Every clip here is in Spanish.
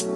¿Qué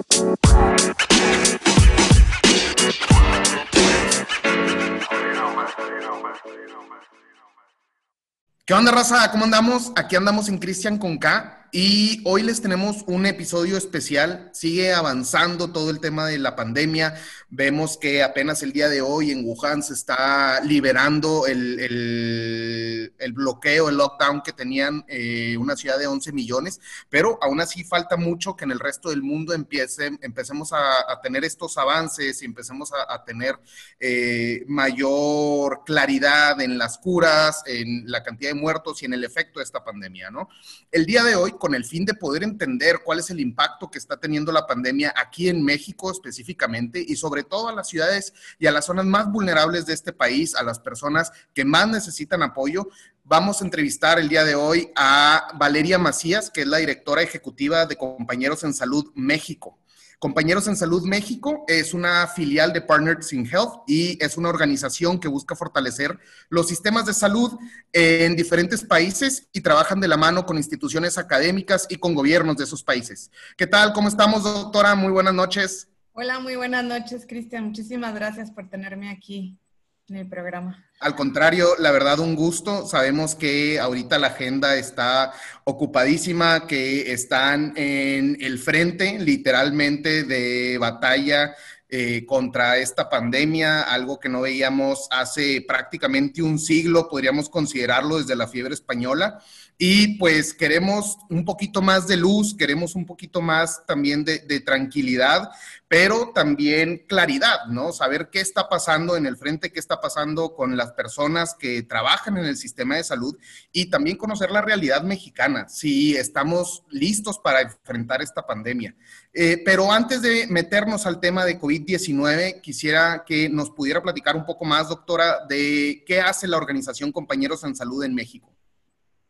onda, raza? ¿Cómo andamos? Aquí andamos en Cristian con K. Y hoy les tenemos un episodio especial. Sigue avanzando todo el tema de la pandemia. Vemos que apenas el día de hoy en Wuhan se está liberando el, bloqueo, el lockdown que tenían eh, una ciudad de 11 millones, pero aún así falta mucho que en el resto del mundo empiece, empecemos a, tener estos avances y empecemos a, tener eh, mayor claridad en las curas, en la cantidad de muertos y en el efecto de esta pandemia, ¿no? El día de hoy, con el fin de poder entender cuál es el impacto que está teniendo la pandemia aquí en México específicamente y sobre todo a las ciudades y a las zonas más vulnerables de este país, a las personas que más necesitan apoyo. Vamos a entrevistar el día de hoy a Valeria Macías, que es la directora ejecutiva de Compañeros en Salud México. Compañeros en Salud México es una filial de Partners in Health y es una organización que busca fortalecer los sistemas de salud en diferentes países y trabajan de la mano con instituciones académicas y con gobiernos de esos países. ¿Qué tal? ¿Cómo estamos, doctora? Muy buenas noches. Hola, muy buenas noches, Cristian. Muchísimas gracias por tenerme aquí en el programa. Al contrario, la verdad, un gusto. Sabemos que ahorita la agenda está ocupadísima, que están en el frente literalmente de batalla eh, contra esta pandemia, algo que no veíamos hace prácticamente un siglo, podríamos considerarlo desde la fiebre española. Y pues queremos un poquito más de luz, queremos un poquito más también de, tranquilidad, pero también claridad, ¿no? Saber qué está pasando en el frente, qué está pasando con las personas que trabajan en el sistema de salud y también conocer la realidad mexicana, si estamos listos para enfrentar esta pandemia. Eh, pero antes de meternos al tema de COVID-19, quisiera que nos pudiera platicar un poco más, doctora, de qué hace la organización Compañeros en Salud en México.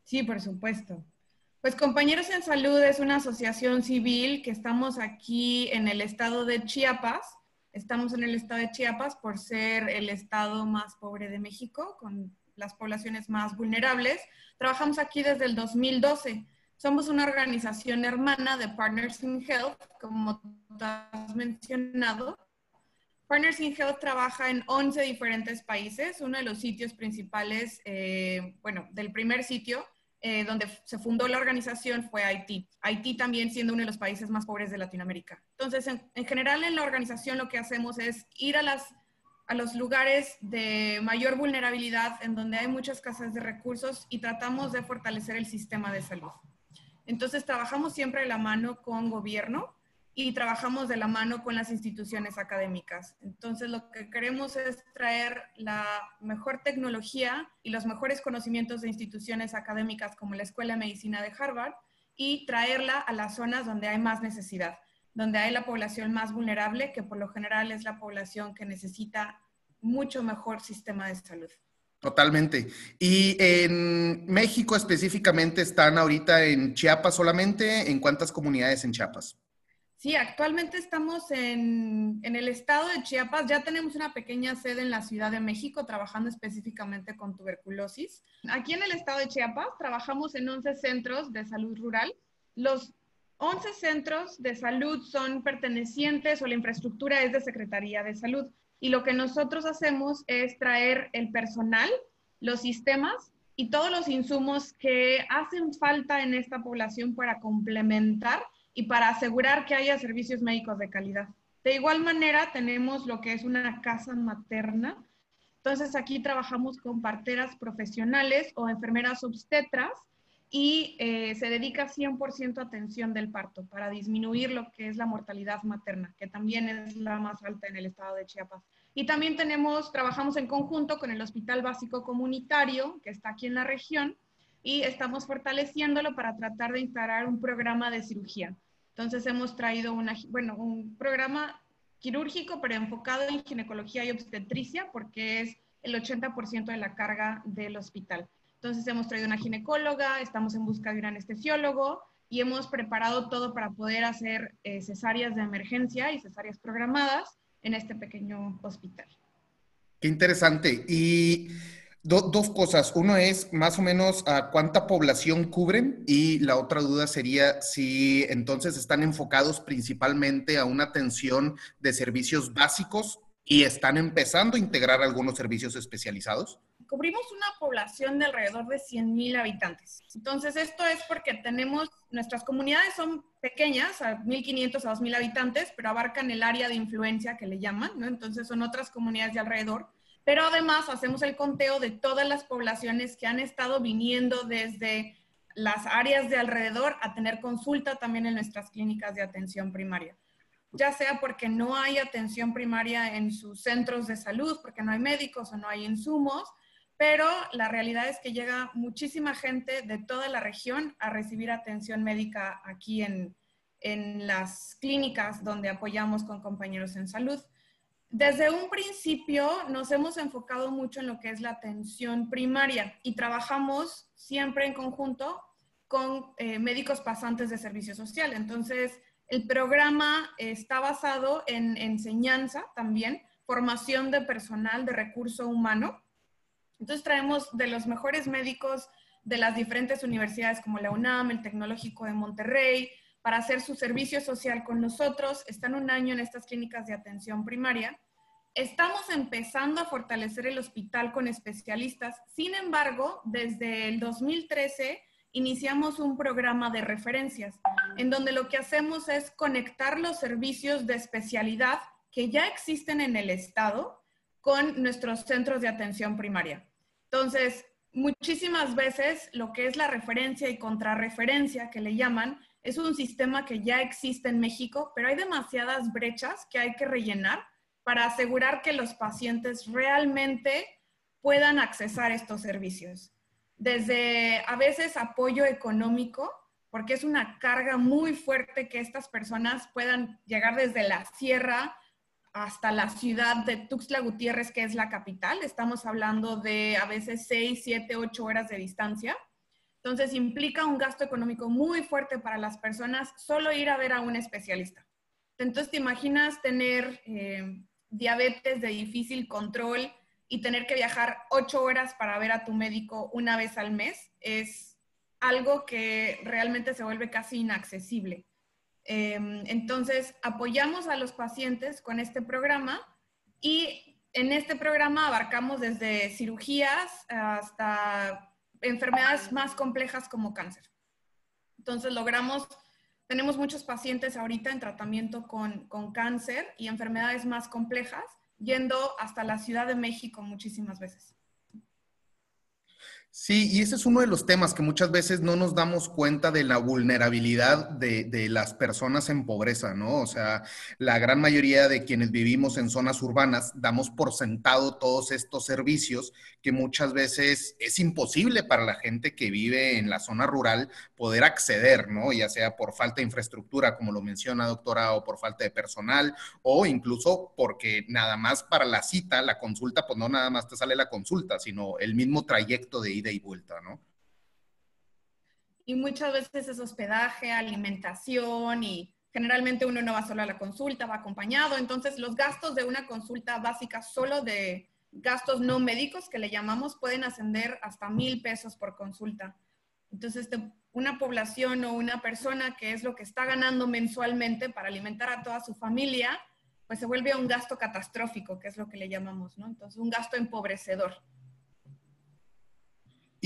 Sí, por supuesto. Pues Compañeros en Salud es una asociación civil que estamos aquí en el estado de Chiapas. Estamos en el estado de Chiapas por ser el estado más pobre de México, con las poblaciones más vulnerables. Trabajamos aquí desde el 2012. Somos una organización hermana de Partners in Health, como has mencionado. Partners in Health trabaja en 11 diferentes países. Uno de los sitios principales, eh, bueno, del primer sitio eh, donde se fundó la organización fue Haití. Haití también siendo uno de los países más pobres de Latinoamérica. Entonces, en, general en la organización lo que hacemos es ir a, los lugares de mayor vulnerabilidad, en donde hay mucha escasez de recursos y tratamos de fortalecer el sistema de salud. Entonces, trabajamos siempre de la mano con gobierno, y trabajamos de la mano con las instituciones académicas. Entonces, lo que queremos es traer la mejor tecnología y los mejores conocimientos de instituciones académicas como la Escuela de Medicina de Harvard y traerla a las zonas donde hay más necesidad, donde hay la población más vulnerable, que por lo general es la población que necesita mucho mejor sistema de salud. Totalmente. Y en México específicamente están ahorita en Chiapas solamente. ¿En cuántas comunidades en Chiapas? Sí, actualmente estamos en, el estado de Chiapas. Ya tenemos una pequeña sede en la Ciudad de México trabajando específicamente con tuberculosis. Aquí en el estado de Chiapas trabajamos en 11 centros de salud rural. Los 11 centros de salud son pertenecientes o la infraestructura es de Secretaría de Salud. Y lo que nosotros hacemos es traer el personal, los sistemas y todos los insumos que hacen falta en esta población para complementar y para asegurar que haya servicios médicos de calidad. De igual manera, tenemos lo que es una casa materna. Entonces, aquí trabajamos con parteras profesionales o enfermeras obstetras y eh, se dedica 100% a atención del parto para disminuir lo que es la mortalidad materna, que también es la más alta en el estado de Chiapas. Y también tenemos, trabajamos en conjunto con el Hospital Básico Comunitario, que está aquí en la región, y estamos fortaleciéndolo para tratar de instalar un programa de cirugía. Entonces hemos traído una, bueno, un programa quirúrgico, pero enfocado en ginecología y obstetricia, porque es el 80% de la carga del hospital. Entonces hemos traído una ginecóloga, estamos en busca de un anestesiólogo y hemos preparado todo para poder hacer eh, cesáreas de emergencia y cesáreas programadas en este pequeño hospital. Qué interesante. Y dos cosas. Uno es más o menos a cuánta población cubren y la otra duda sería si entonces están enfocados principalmente a una atención de servicios básicos y están empezando a integrar algunos servicios especializados. Cubrimos una población de alrededor de 100.000 habitantes. Entonces, esto es porque tenemos, nuestras comunidades son pequeñas, a 1.500 a 2.000 habitantes, pero abarcan el área de influencia que le llaman, ¿no? Entonces, son otras comunidades de alrededor pero además hacemos el conteo de todas las poblaciones que han estado viniendo desde las áreas de alrededor a tener consulta también en nuestras clínicas de atención primaria. Ya sea porque no hay atención primaria en sus centros de salud, porque no hay médicos o no hay insumos, pero la realidad es que llega muchísima gente de toda la región a recibir atención médica aquí en, en las clínicas donde apoyamos con compañeros en salud. Desde un principio nos hemos enfocado mucho en lo que es la atención primaria y trabajamos siempre en conjunto con eh, médicos pasantes de servicio social. Entonces, el programa está basado en enseñanza también, formación de personal de recurso humano. Entonces, traemos de los mejores médicos de las diferentes universidades como la UNAM, el Tecnológico de Monterrey, para hacer su servicio social con nosotros. Están un año en estas clínicas de atención primaria. Estamos empezando a fortalecer el hospital con especialistas. Sin embargo, desde el 2013 iniciamos un programa de referencias en donde lo que hacemos es conectar los servicios de especialidad que ya existen en el estado con nuestros centros de atención primaria. Entonces, muchísimas veces lo que es la referencia y contrarreferencia que le llaman es un sistema que ya existe en México, pero hay demasiadas brechas que hay que rellenar para asegurar que los pacientes realmente puedan accesar estos servicios. Desde a veces apoyo económico, porque es una carga muy fuerte que estas personas puedan llegar desde la sierra hasta la ciudad de Tuxtla Gutiérrez, que es la capital. Estamos hablando de a veces 6, 7, 8 horas de distancia entonces implica un gasto económico muy fuerte para las personas solo ir a ver a un especialista. Entonces te imaginas tener eh, diabetes de difícil control y tener que viajar ocho horas para ver a tu médico una vez al mes. Es algo que realmente se vuelve casi inaccesible. Em, entonces apoyamos a los pacientes con este programa y en este programa abarcamos desde cirugías hasta enfermedades más complejas como cáncer. Entonces logramos, tenemos muchos pacientes ahorita en tratamiento con, con cáncer y enfermedades más complejas, yendo hasta la Ciudad de México muchísimas veces. Sí, y ese es uno de los temas que muchas veces no nos damos cuenta de la vulnerabilidad de, las personas en pobreza, ¿no? O sea, la gran mayoría de quienes vivimos en zonas urbanas damos por sentado todos estos servicios que muchas veces es imposible para la gente que vive en la zona rural poder acceder, ¿no? Ya sea por falta de infraestructura, como lo menciona doctora, o por falta de personal, o incluso porque nada más para la cita, la consulta, pues no nada más te sale la consulta, sino el mismo trayecto de ir y vuelta, ¿no? Y muchas veces es hospedaje, alimentación y generalmente uno no va solo a la consulta, va acompañado. Entonces los gastos de una consulta básica solo de gastos no médicos que le llamamos pueden ascender hasta mil pesos por consulta. Entonces una población o una persona que es lo que está ganando mensualmente para alimentar a toda su familia, pues se vuelve un gasto catastrófico, que es lo que le llamamos, ¿no? Entonces un gasto empobrecedor.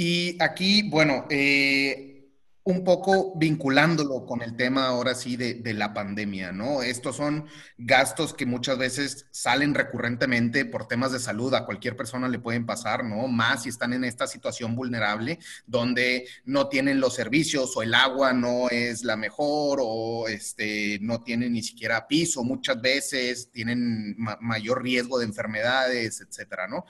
Y aquí, bueno, eh, un poco vinculándolo con el tema ahora sí de, la pandemia, ¿no? Estos son gastos que muchas veces salen recurrentemente por temas de salud, a cualquier persona le pueden pasar, ¿no? Más si están en esta situación vulnerable donde no tienen los servicios o el agua no es la mejor o este, no tienen ni siquiera piso muchas veces, tienen mayor riesgo de enfermedades, etcétera, ¿no?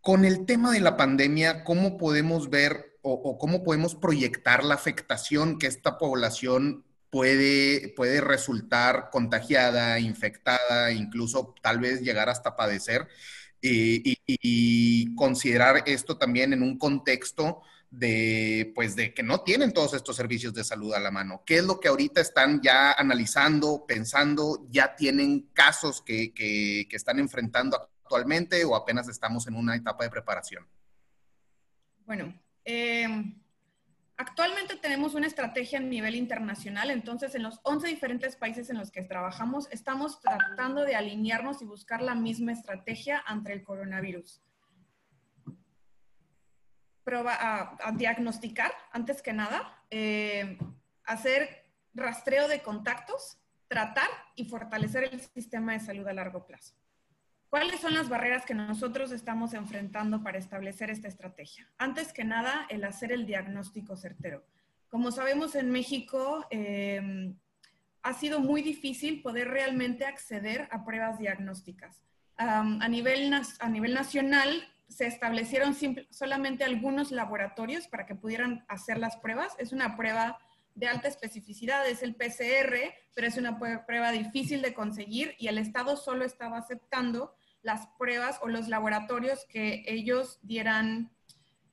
Con el tema de la pandemia, ¿cómo podemos ver o, cómo podemos proyectar la afectación que esta población puede, puede resultar contagiada, infectada, incluso tal vez llegar hasta padecer? Y, y, considerar esto también en un contexto de, pues, de que no tienen todos estos servicios de salud a la mano. ¿Qué es lo que ahorita están ya analizando, pensando? ¿Ya tienen casos que, que, que están enfrentando actualmente o apenas estamos en una etapa de preparación? Bueno, eh, actualmente tenemos una estrategia a nivel internacional, entonces en los 11 diferentes países en los que trabajamos estamos tratando de alinearnos y buscar la misma estrategia ante el coronavirus. Proba, a, diagnosticar, antes que nada, eh, hacer rastreo de contactos, tratar y fortalecer el sistema de salud a largo plazo. ¿Cuáles son las barreras que nosotros estamos enfrentando para establecer esta estrategia? Antes que nada, el hacer el diagnóstico certero. Como sabemos en México, eh, ha sido muy difícil poder realmente acceder a pruebas diagnósticas. a, nivel, a nivel nacional, se establecieron solamente algunos laboratorios para que pudieran hacer las pruebas. Es una prueba de alta especificidad, es el PCR, pero es una prueba difícil de conseguir y el Estado solo estaba aceptando las pruebas o los laboratorios que ellos dieran,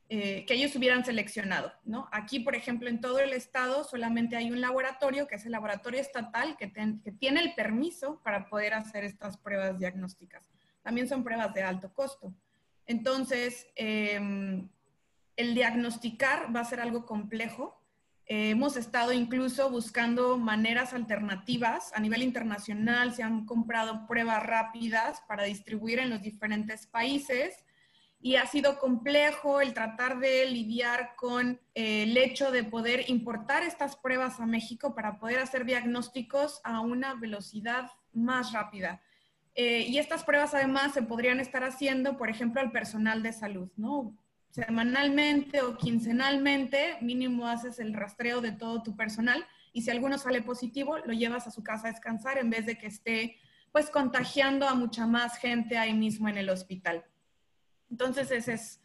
eh, que ellos hubieran seleccionado, ¿no? Aquí, por ejemplo, en todo el estado solamente hay un laboratorio, que es el laboratorio estatal, que, tiene el permiso para poder hacer estas pruebas diagnósticas. También son pruebas de alto costo. Entonces, em, el diagnosticar va a ser algo complejo eh, hemos estado incluso buscando maneras alternativas. A nivel internacional se han comprado pruebas rápidas para distribuir en los diferentes países y ha sido complejo el tratar de lidiar con eh, el hecho de poder importar estas pruebas a México para poder hacer diagnósticos a una velocidad más rápida. Eh, y estas pruebas además se podrían estar haciendo, por ejemplo, al personal de salud, ¿no? Semanalmente o quincenalmente, mínimo haces el rastreo de todo tu personal y si alguno sale positivo, lo llevas a su casa a descansar en vez de que esté pues contagiando a mucha más gente ahí mismo en el hospital. Entonces ese es...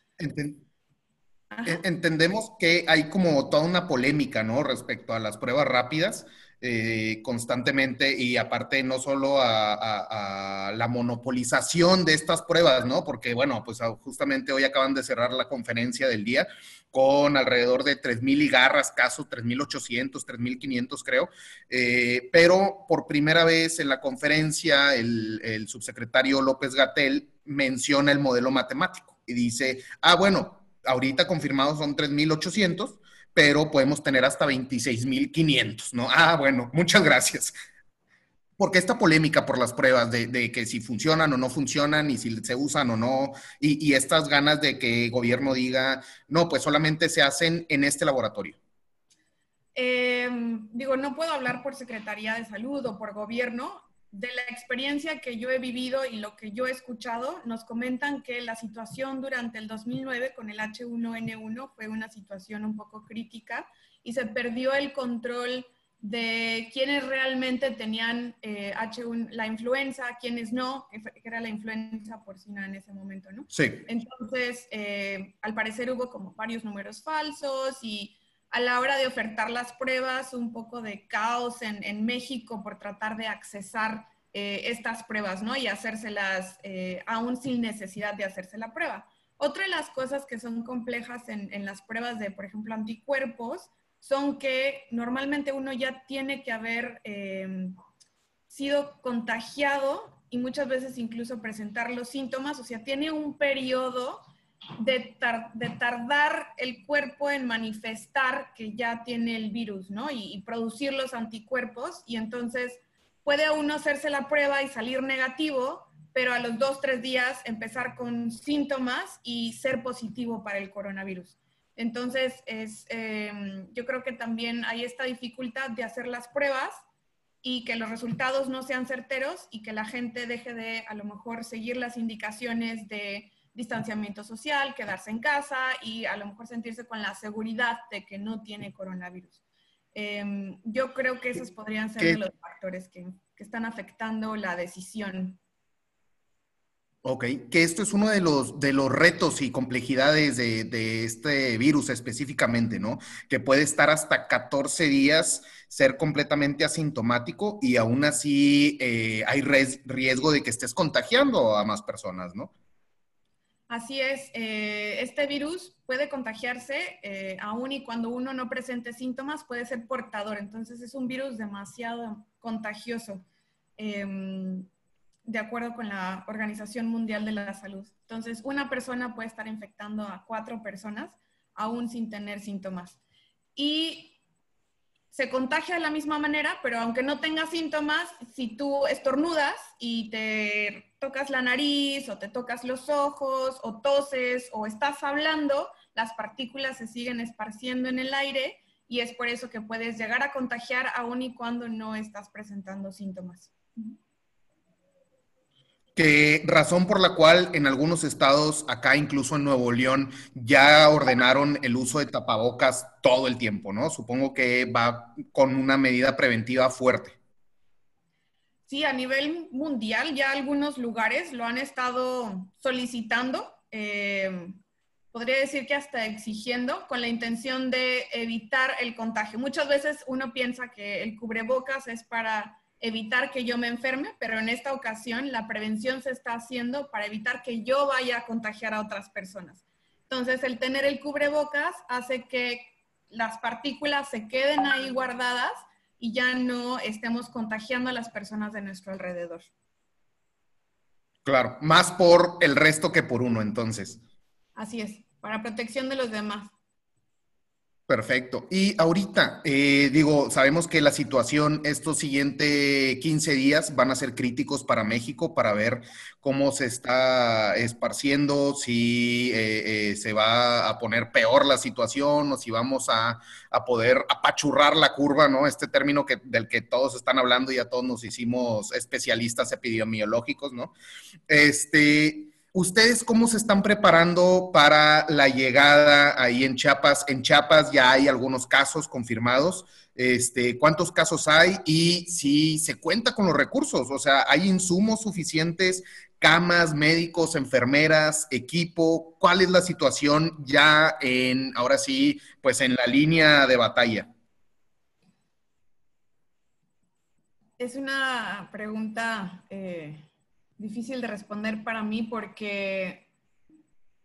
Entendemos que hay como toda una polémica, ¿no? Respecto a las pruebas rápidas. Eh, constantemente y aparte no solo a, la monopolización de estas pruebas, ¿no? Porque bueno, pues ah, justamente hoy acaban de cerrar la conferencia del día con alrededor de 3.000 y garras casos, 3.800, 3.500 creo, eh, pero por primera vez en la conferencia el subsecretario López Gatel menciona el modelo matemático y dice, ah, bueno, ahorita confirmados son 3.800, pero podemos tener hasta 26.500, ¿no? Ah, bueno, muchas gracias. Porque esta polémica por las pruebas de, que si funcionan o no funcionan y si se usan o no, y, estas ganas de que el gobierno diga, no, pues solamente se hacen en este laboratorio. Em, digo, no puedo hablar por Secretaría de Salud o por gobierno, de la experiencia que yo he vivido y lo que yo he escuchado, nos comentan que la situación durante el 2009 con el H1N1 fue una situación un poco crítica y se perdió el control de quienes realmente tenían H1, eh, la influenza, quienes no, que era la influenza porcina en ese momento, ¿no? Sí. Entonces, eh, al parecer hubo como varios números falsos y a la hora de ofertar las pruebas, un poco de caos en, México por tratar de accesar eh, estas pruebas, ¿no? Y hacérselas eh, aún sin necesidad de hacerse la prueba. Otra de las cosas que son complejas en, las pruebas de, por ejemplo, anticuerpos, son que normalmente uno ya tiene que haber em, sido contagiado y muchas veces incluso presentar los síntomas, o sea, tiene un periodo de, tardar el cuerpo en manifestar que ya tiene el virus, ¿no? Y, producir los anticuerpos. Y entonces puede uno hacerse la prueba y salir negativo, pero a los dos, tres días empezar con síntomas y ser positivo para el coronavirus. Entonces, es, em, yo creo que también hay esta dificultad de hacer las pruebas y que los resultados no sean certeros y que la gente deje de a lo mejor seguir las indicaciones de distanciamiento social, quedarse en casa y a lo mejor sentirse con la seguridad de que no tiene coronavirus. Em, yo creo que esos podrían ser los factores que, que, están afectando la decisión. Ok, que esto es uno de los, de los retos y complejidades de, de, este virus específicamente, ¿no? Que puede estar hasta 14 días, ser completamente asintomático y aún así eh, hay riesgo de que estés contagiando a más personas, ¿no? Así es, eh, este virus puede contagiarse eh, aún y cuando uno no presente síntomas puede ser portador, entonces es un virus demasiado contagioso. Em, de acuerdo con la Organización Mundial de la Salud. Entonces, una persona puede estar infectando a cuatro personas aún sin tener síntomas. Y se contagia de la misma manera, pero aunque no tenga síntomas, si tú estornudas y te tocas la nariz o te tocas los ojos o toses o estás hablando, las partículas se siguen esparciendo en el aire y es por eso que puedes llegar a contagiar aún y cuando no estás presentando síntomas que razón por la cual en algunos estados, acá incluso en Nuevo León, ya ordenaron el uso de tapabocas todo el tiempo, ¿no? Supongo que va con una medida preventiva fuerte. Sí, a nivel mundial ya algunos lugares lo han estado solicitando, eh, podría decir que hasta exigiendo, con la intención de evitar el contagio. Muchas veces uno piensa que el cubrebocas es para evitar que yo me enferme, pero en esta ocasión la prevención se está haciendo para evitar que yo vaya a contagiar a otras personas. Entonces, el tener el cubrebocas hace que las partículas se queden ahí guardadas y ya no estemos contagiando a las personas de nuestro alrededor. Claro, más por el resto que por uno, entonces. Así es, para protección de los demás. Perfecto. Y ahorita, eh, digo, sabemos que la situación estos siguientes 15 días van a ser críticos para México para ver cómo se está esparciendo, si eh, eh, se va a poner peor la situación o si vamos a, a, poder apachurrar la curva, ¿no? Este término que, del que todos están hablando y ya todos nos hicimos especialistas epidemiológicos, ¿no? Este ¿Ustedes cómo se están preparando para la llegada ahí en Chiapas? En Chiapas ya hay algunos casos confirmados. Este, ¿Cuántos casos hay? Y si se cuenta con los recursos, o sea, ¿hay insumos suficientes, camas, médicos, enfermeras, equipo? ¿Cuál es la situación ya en, ahora sí, pues en la línea de batalla? Es una pregunta... Eh difícil de responder para mí porque,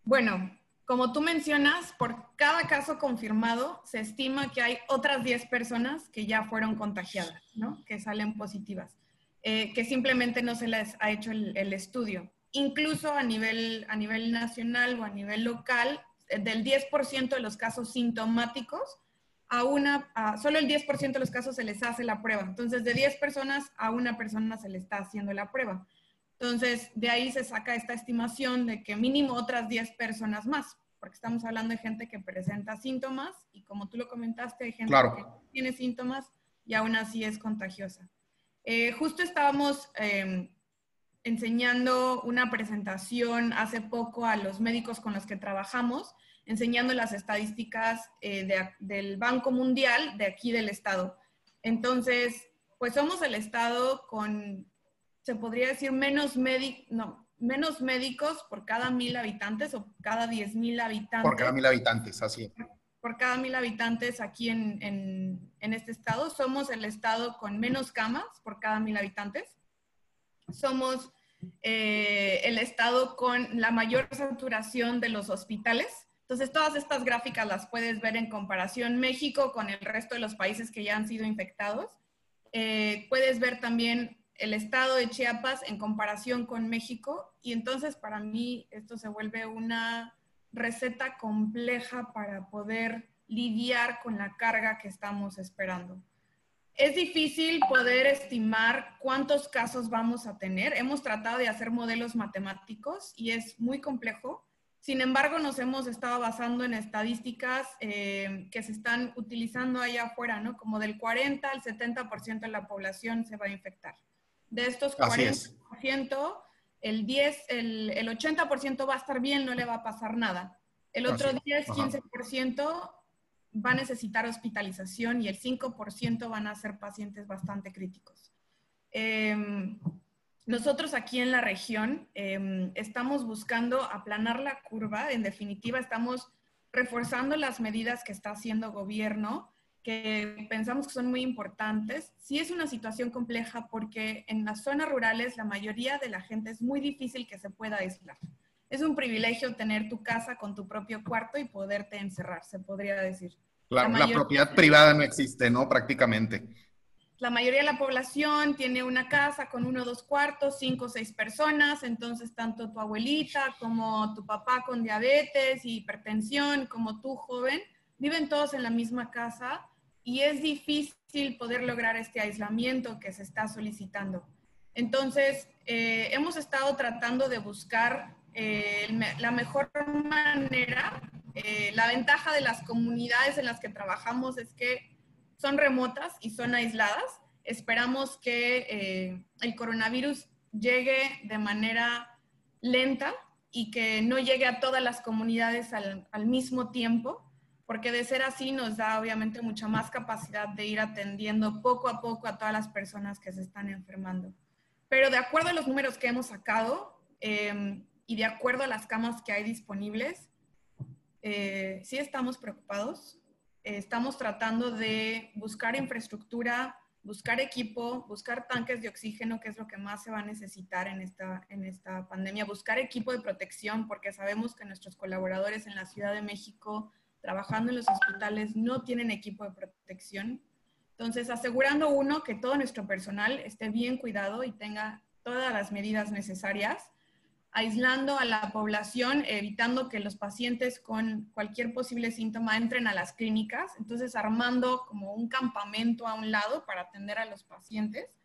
bueno, como tú mencionas, por cada caso confirmado se estima que hay otras 10 personas que ya fueron contagiadas, ¿no? Que salen positivas, eh, que simplemente no se les ha hecho el, estudio. Incluso a nivel, a nivel nacional o a nivel local, eh, del 10% de los casos sintomáticos, a una, solo el 10% de los casos se les hace la prueba. Entonces, de 10 personas, a una persona se le está haciendo la prueba. Entonces, de ahí se saca esta estimación de que mínimo otras 10 personas más, porque estamos hablando de gente que presenta síntomas y como tú lo comentaste, hay gente que tiene síntomas y aún así es contagiosa. Eh, justo estábamos em, enseñando una presentación hace poco a los médicos con los que trabajamos, enseñando las estadísticas eh, del Banco Mundial de aquí del estado. Entonces, pues somos el estado con se podría decir menos, no, menos médicos por cada mil habitantes o cada diez mil habitantes. Por cada mil habitantes, así es. Por cada mil habitantes aquí en, en, en este estado. Somos el estado con menos camas por cada mil habitantes. Somos eh, el estado con la mayor saturación de los hospitales. Entonces, todas estas gráficas las puedes ver en comparación México con el resto de los países que ya han sido infectados. Eh, puedes ver también el estado de Chiapas en comparación con México y entonces para mí esto se vuelve una receta compleja para poder lidiar con la carga que estamos esperando. Es difícil poder estimar cuántos casos vamos a tener. Hemos tratado de hacer modelos matemáticos y es muy complejo. Sin embargo, nos hemos estado basando en estadísticas eh, que se están utilizando allá afuera, ¿no? Como del 40 al 70% de la población se va a infectar. De estos 40%, el, 10, el, el 80% va a estar bien, no le va a pasar nada. El otro 10, 15% va a necesitar hospitalización y el 5% van a ser pacientes bastante críticos. Em, nosotros aquí en la región em, estamos buscando aplanar la curva, en definitiva estamos reforzando las medidas que está haciendo gobierno que pensamos que son muy importantes. Sí es una situación compleja porque en las zonas rurales la mayoría de la gente es muy difícil que se pueda aislar. Es un privilegio tener tu casa con tu propio cuarto y poderte encerrar, se podría decir. La, la, propiedad privada no existe, ¿no? Prácticamente. la mayoría de la población tiene una casa con uno o dos cuartos, cinco o seis personas, entonces tanto tu abuelita como tu papá con diabetes y hipertensión, como tú joven, viven todos en la misma casa y es difícil poder lograr este aislamiento que se está solicitando. Entonces, eh, hemos estado tratando de buscar eh, la mejor manera. Eh, la ventaja de las comunidades en las que trabajamos es que son remotas y son aisladas. Esperamos que el coronavirus llegue de manera lenta y que no llegue a todas las comunidades al, al mismo tiempo porque de ser así nos da obviamente mucha más capacidad de ir atendiendo poco a poco a todas las personas que se están enfermando. Pero de acuerdo a los números que hemos sacado em, y de acuerdo a las camas que hay disponibles, eh, sí estamos preocupados. estamos tratando de buscar infraestructura, buscar equipo, buscar tanques de oxígeno, que es lo que más se va a necesitar en esta, en esta pandemia, buscar equipo de protección, porque sabemos que nuestros colaboradores en la Ciudad de México trabajando en los hospitales no tienen equipo de protección. Entonces, asegurando uno que todo nuestro personal esté bien cuidado y tenga todas las medidas necesarias, aislando a la población, evitando que los pacientes con cualquier posible síntoma entren a las clínicas, entonces armando como un campamento a un lado para atender a los pacientes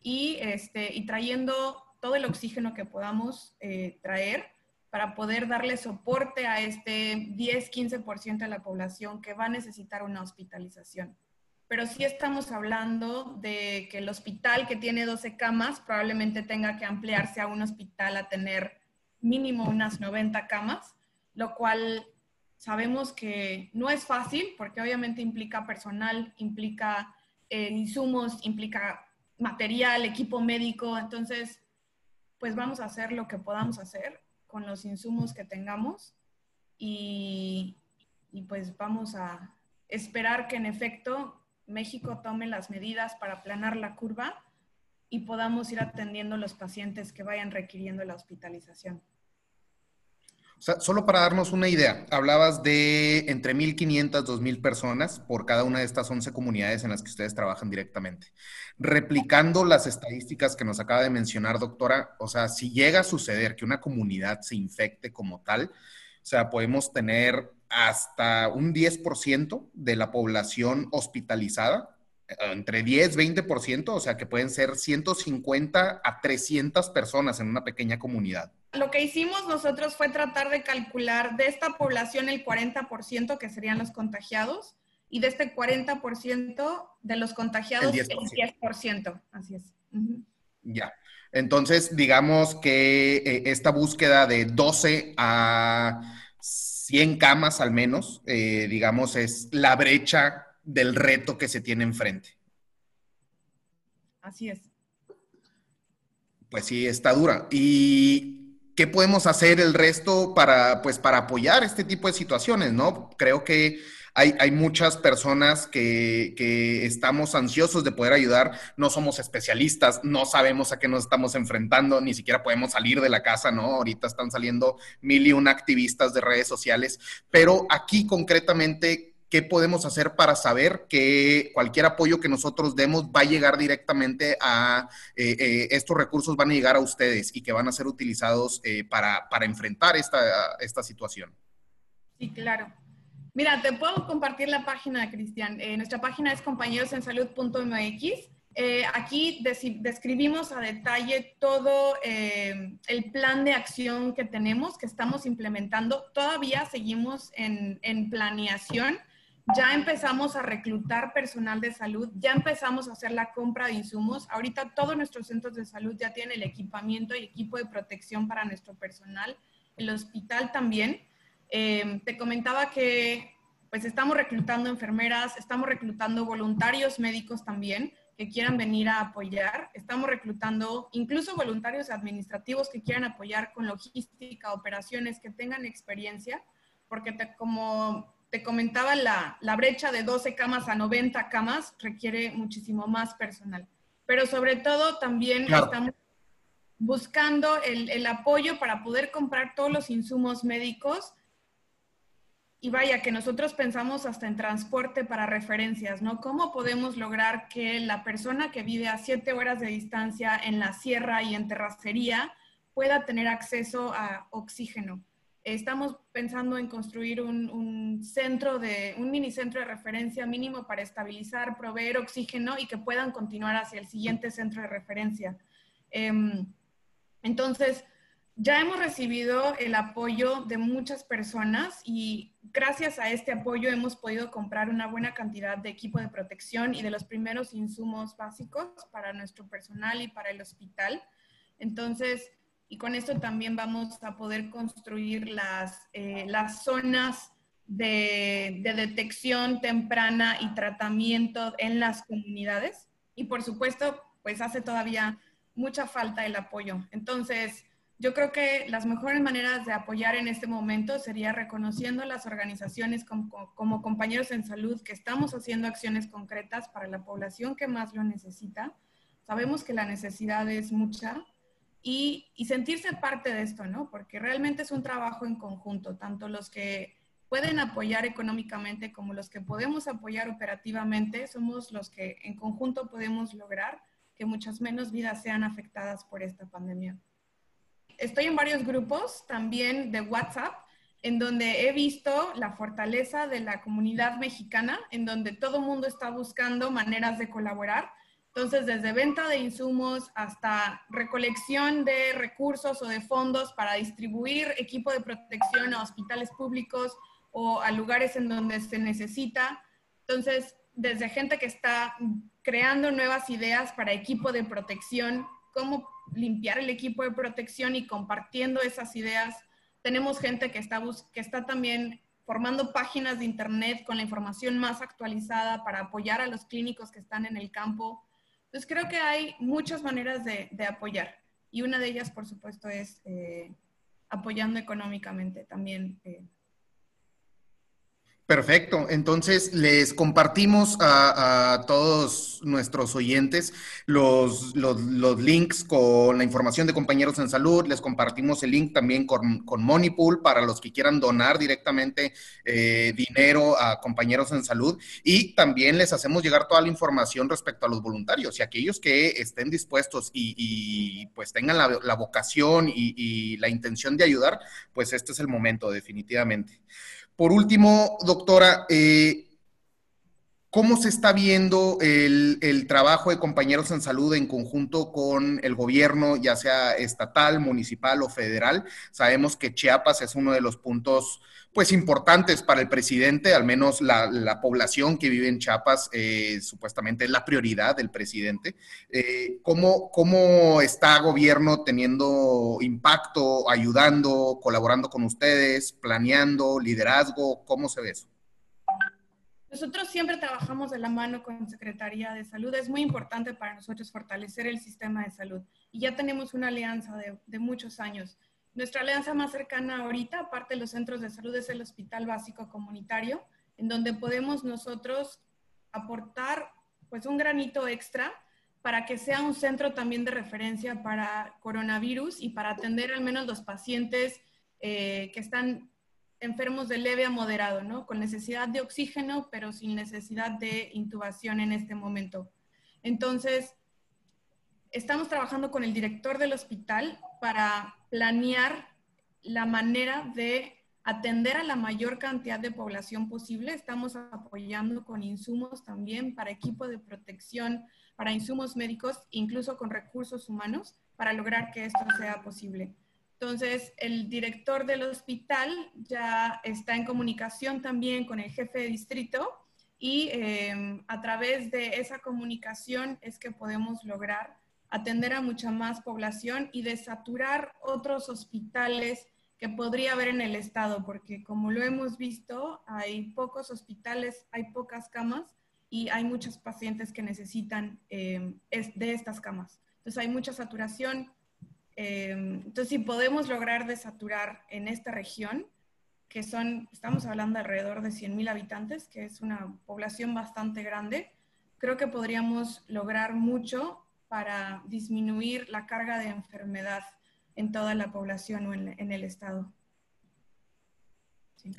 y, este, y trayendo todo el oxígeno que podamos eh, traer para poder darle soporte a este 10-15% de la población que va a necesitar una hospitalización. Pero sí estamos hablando de que el hospital que tiene 12 camas probablemente tenga que ampliarse a un hospital a tener mínimo unas 90 camas, lo cual sabemos que no es fácil porque obviamente implica personal, implica eh, insumos, implica material, equipo médico, entonces pues vamos a hacer lo que podamos hacer con los insumos que tengamos y, pues vamos a esperar que en efecto México tome las medidas para aplanar la curva y podamos ir atendiendo los pacientes que vayan requiriendo la hospitalización. O sea, solo para darnos una idea, hablabas de entre 1.500, 2.000 personas por cada una de estas 11 comunidades en las que ustedes trabajan directamente. Replicando las estadísticas que nos acaba de mencionar, doctora, o sea, si llega a suceder que una comunidad se infecte como tal, o sea, podemos tener hasta un 10% de la población hospitalizada, entre 10, 20%, o sea, que pueden ser 150 a 300 personas en una pequeña comunidad lo que hicimos nosotros fue tratar de calcular de esta población el 40% que serían los contagiados y de este 40% de los contagiados el 10%. Así es. Ya. Entonces, digamos que eh, esta búsqueda de 12 a 100 camas al menos, eh, digamos, es la brecha del reto que se tiene enfrente. Así es. Pues sí, está dura. Y ¿qué podemos hacer el resto para, pues, para apoyar este tipo de situaciones, no? Creo que hay, hay muchas personas que, que, estamos ansiosos de poder ayudar, no somos especialistas, no sabemos a qué nos estamos enfrentando, ni siquiera podemos salir de la casa, ¿no? Ahorita están saliendo mil y un activistas de redes sociales, pero aquí concretamente, qué podemos hacer para saber que cualquier apoyo que nosotros demos va a llegar directamente a eh, eh, estos recursos, van a llegar a ustedes y que van a ser utilizados eh, para, para, enfrentar esta, esta situación. Sí, claro. Mira, te puedo compartir la página, Cristian. nuestra página es compañerosensalud.mx. aquí describimos a detalle todo el plan de acción que tenemos, que estamos implementando. Todavía seguimos en, en planeación ya empezamos a reclutar personal de salud, ya empezamos a hacer la compra de insumos. Ahorita todos nuestros centros de salud ya tienen el equipamiento y equipo de protección para nuestro personal. El hospital también. Eh, te comentaba que pues estamos reclutando enfermeras, estamos reclutando voluntarios médicos también que quieran venir a apoyar. Estamos reclutando incluso voluntarios administrativos que quieran apoyar con logística, operaciones, que tengan experiencia, porque como te comentaba, la, brecha de 12 camas a 90 camas requiere muchísimo más personal. Pero sobre todo también estamos buscando el, apoyo para poder comprar todos los insumos médicos y vaya, que nosotros pensamos hasta en transporte para referencias, ¿no? ¿Cómo podemos lograr que la persona que vive a siete horas de distancia en la sierra y en terracería pueda tener acceso a oxígeno? Estamos pensando en construir un, centro de, un mini centro de referencia mínimo para estabilizar, proveer oxígeno y que puedan continuar hacia el siguiente centro de referencia. Em, entonces, ya hemos recibido el apoyo de muchas personas y gracias a este apoyo hemos podido comprar una buena cantidad de equipo de protección y de los primeros insumos básicos para nuestro personal y para el hospital. Entonces, y con esto también vamos a poder construir las, eh, las zonas de, de detección temprana y tratamiento en las comunidades. Y por supuesto, pues hace todavía mucha falta el apoyo. Entonces, yo creo que las mejores maneras de apoyar en este momento sería reconociendo las organizaciones como, compañeros en salud que estamos haciendo acciones concretas para la población que más lo necesita. Sabemos que la necesidad es mucha y, sentirse parte de esto, ¿no? Porque realmente es un trabajo en conjunto, tanto los que pueden apoyar económicamente como los que podemos apoyar operativamente, somos los que en conjunto podemos lograr que muchas menos vidas sean afectadas por esta pandemia estoy en varios grupos también de WhatsApp en donde he visto la fortaleza de la comunidad mexicana, en donde todo mundo está buscando maneras de colaborar. Entonces, desde venta de insumos hasta recolección de recursos o de fondos para distribuir equipo de protección a hospitales públicos o a lugares en donde se necesita. Entonces, desde gente que está creando nuevas ideas para equipo de protección, cómo limpiar el equipo de protección y compartiendo esas ideas. Tenemos gente que está, que está también formando páginas de internet con la información más actualizada para apoyar a los clínicos que están en el campo. Entonces creo que hay muchas maneras de, apoyar y una de ellas, por supuesto, es eh, apoyando económicamente también eh, Perfecto. Entonces, les compartimos a, todos nuestros oyentes los, los, links con la información de compañeros en salud. Les compartimos el link también con, con Moneypool para los que quieran donar directamente eh, dinero a compañeros en salud. Y también les hacemos llegar toda la información respecto a los voluntarios y aquellos que estén dispuestos y, pues tengan la, la vocación y, y la intención de ayudar, pues este es el momento, definitivamente. Por último, doctora, eh, ¿cómo se está viendo el, trabajo de compañeros en salud en conjunto con el gobierno, ya sea estatal, municipal o federal? Sabemos que Chiapas es uno de los puntos pues importantes para el presidente, al menos la, población que vive en Chiapas eh, supuestamente es la prioridad del presidente. Eh, ¿cómo, ¿Cómo está gobierno teniendo impacto, ayudando, colaborando con ustedes, planeando, liderazgo? ¿Cómo se ve eso? Nosotros siempre trabajamos de la mano con Secretaría de Salud. Es muy importante para nosotros fortalecer el sistema de salud. Y ya tenemos una alianza de, de muchos años. Nuestra alianza más cercana ahorita, aparte de los centros de salud, es el Hospital Básico Comunitario, en donde podemos nosotros aportar pues un granito extra para que sea un centro también de referencia para coronavirus y para atender al menos los pacientes eh, que están enfermos de leve a moderado, ¿no? Con necesidad de oxígeno, pero sin necesidad de intubación en este momento. Entonces, estamos trabajando con el director del hospital para planear la manera de atender a la mayor cantidad de población posible. Estamos apoyando con insumos también para equipo de protección, para insumos médicos, incluso con recursos humanos, para lograr que esto sea posible. Entonces, el director del hospital ya está en comunicación también con el jefe de distrito y eh, a través de esa comunicación es que podemos lograr atender a mucha más población y desaturar otros hospitales que podría haber en el estado, porque como lo hemos visto, hay pocos hospitales, hay pocas camas y hay muchos pacientes que necesitan eh, de estas camas. Entonces hay mucha saturación. Eh, entonces si podemos lograr desaturar en esta región, que son, estamos hablando alrededor de 100.000 habitantes, que es una población bastante grande, creo que podríamos lograr mucho para disminuir la carga de enfermedad en toda la población o en, el estado.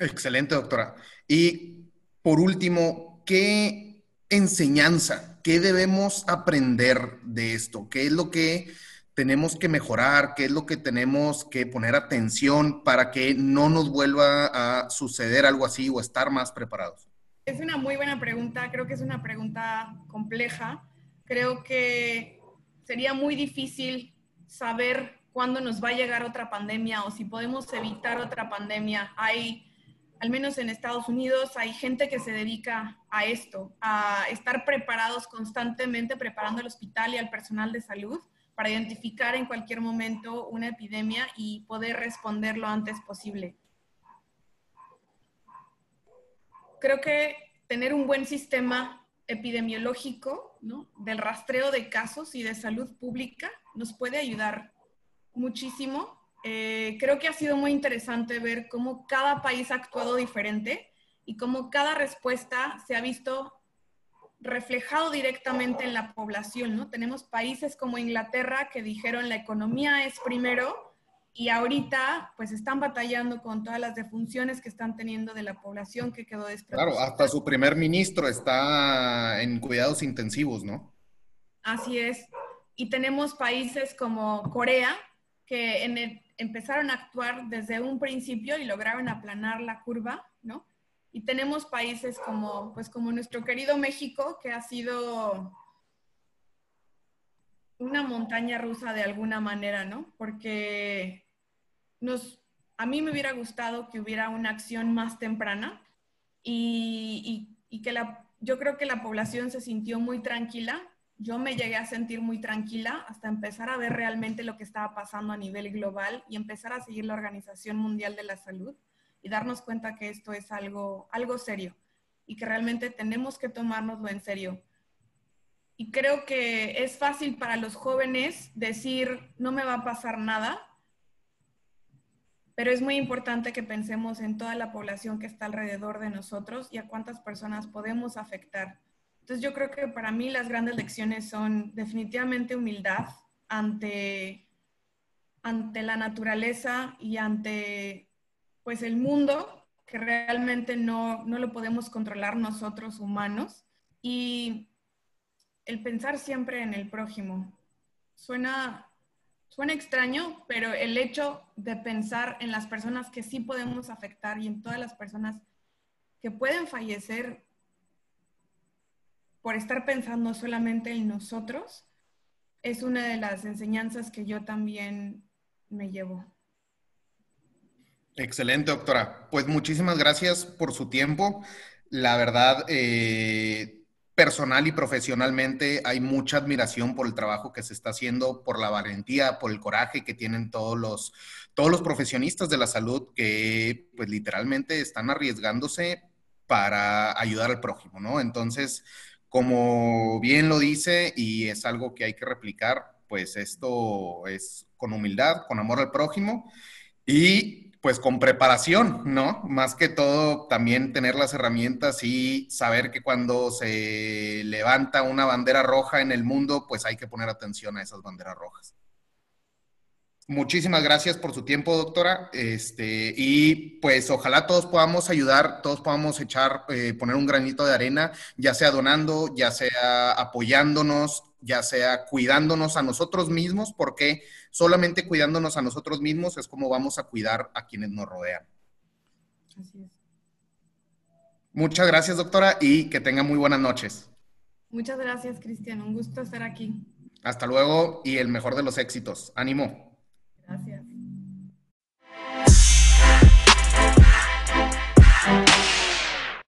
Excelente, doctora. Y por último, ¿qué enseñanza, qué debemos aprender de esto? ¿Qué es lo que tenemos que mejorar? ¿Qué es lo que tenemos que poner atención para que no nos vuelva a suceder algo así o estar más preparados? Es una muy buena pregunta, creo que es una pregunta compleja. Creo que sería muy difícil saber cuándo nos va a llegar otra pandemia o si podemos evitar otra pandemia. Hay, al menos en Estados Unidos, hay gente que se dedica a esto, a estar preparados constantemente, preparando al hospital y al personal de salud para identificar en cualquier momento una epidemia y poder responder lo antes posible. Creo que tener un buen sistema epidemiológico del rastreo de casos y de salud pública nos puede ayudar muchísimo. Eh, creo que ha sido muy interesante ver cómo cada país ha actuado diferente y cómo cada respuesta se ha visto reflejado directamente en la población, ¿no? Tenemos países como Inglaterra que dijeron la economía es primero y ahorita pues están batallando con todas las defunciones que están teniendo de la población que quedó desprotegida. Claro, hasta su primer ministro está en cuidados intensivos, ¿no? Así es. Y tenemos países como Corea, que empezaron a actuar desde un principio y lograron aplanar la curva, ¿no? Y tenemos países como, pues como nuestro querido México, que ha sido una montaña rusa de alguna manera, ¿no? Porque nos, a mí me hubiera gustado que hubiera una acción más temprana y, y, que la, yo creo que la población se sintió muy tranquila yo me llegué a sentir muy tranquila hasta empezar a ver realmente lo que estaba pasando a nivel global y empezar a seguir la Organización Mundial de la Salud y darnos cuenta que esto es algo, algo serio y que realmente tenemos que tomárnoslo en serio. Y creo que es fácil para los jóvenes decir, no me va a pasar nada, pero es muy importante que pensemos en toda la población que está alrededor de nosotros y a cuántas personas podemos afectar entonces yo creo que para mí las grandes lecciones son definitivamente humildad ante, ante la naturaleza y ante pues el mundo que realmente no, no lo podemos controlar nosotros humanos y el pensar siempre en el prójimo. Suena, suena extraño, pero el hecho de pensar en las personas que sí podemos afectar y en todas las personas que pueden fallecer por estar pensando solamente en nosotros, es una de las enseñanzas que yo también me llevo. Excelente, doctora. Pues muchísimas gracias por su tiempo. La verdad, eh, personal y profesionalmente hay mucha admiración por el trabajo que se está haciendo, por la valentía, por el coraje que tienen todos los, todos los profesionistas de la salud que pues literalmente están arriesgándose para ayudar al prójimo, ¿no? Entonces, como bien lo dice y es algo que hay que replicar, pues esto es con humildad, con amor al prójimo y pues con preparación, ¿no? Más que todo también tener las herramientas y saber que cuando se levanta una bandera roja en el mundo, pues hay que poner atención a esas banderas rojas. Muchísimas gracias por su tiempo, doctora. Este, y pues ojalá todos podamos ayudar, todos podamos echar, eh, poner un granito de arena, ya sea donando, ya sea apoyándonos, ya sea cuidándonos a nosotros mismos, porque solamente cuidándonos a nosotros mismos es como vamos a cuidar a quienes nos rodean. Así es. Muchas gracias, doctora, y que tenga muy buenas noches. Muchas gracias, Cristian. Un gusto estar aquí. Hasta luego y el mejor de los éxitos. Ánimo. Gracias.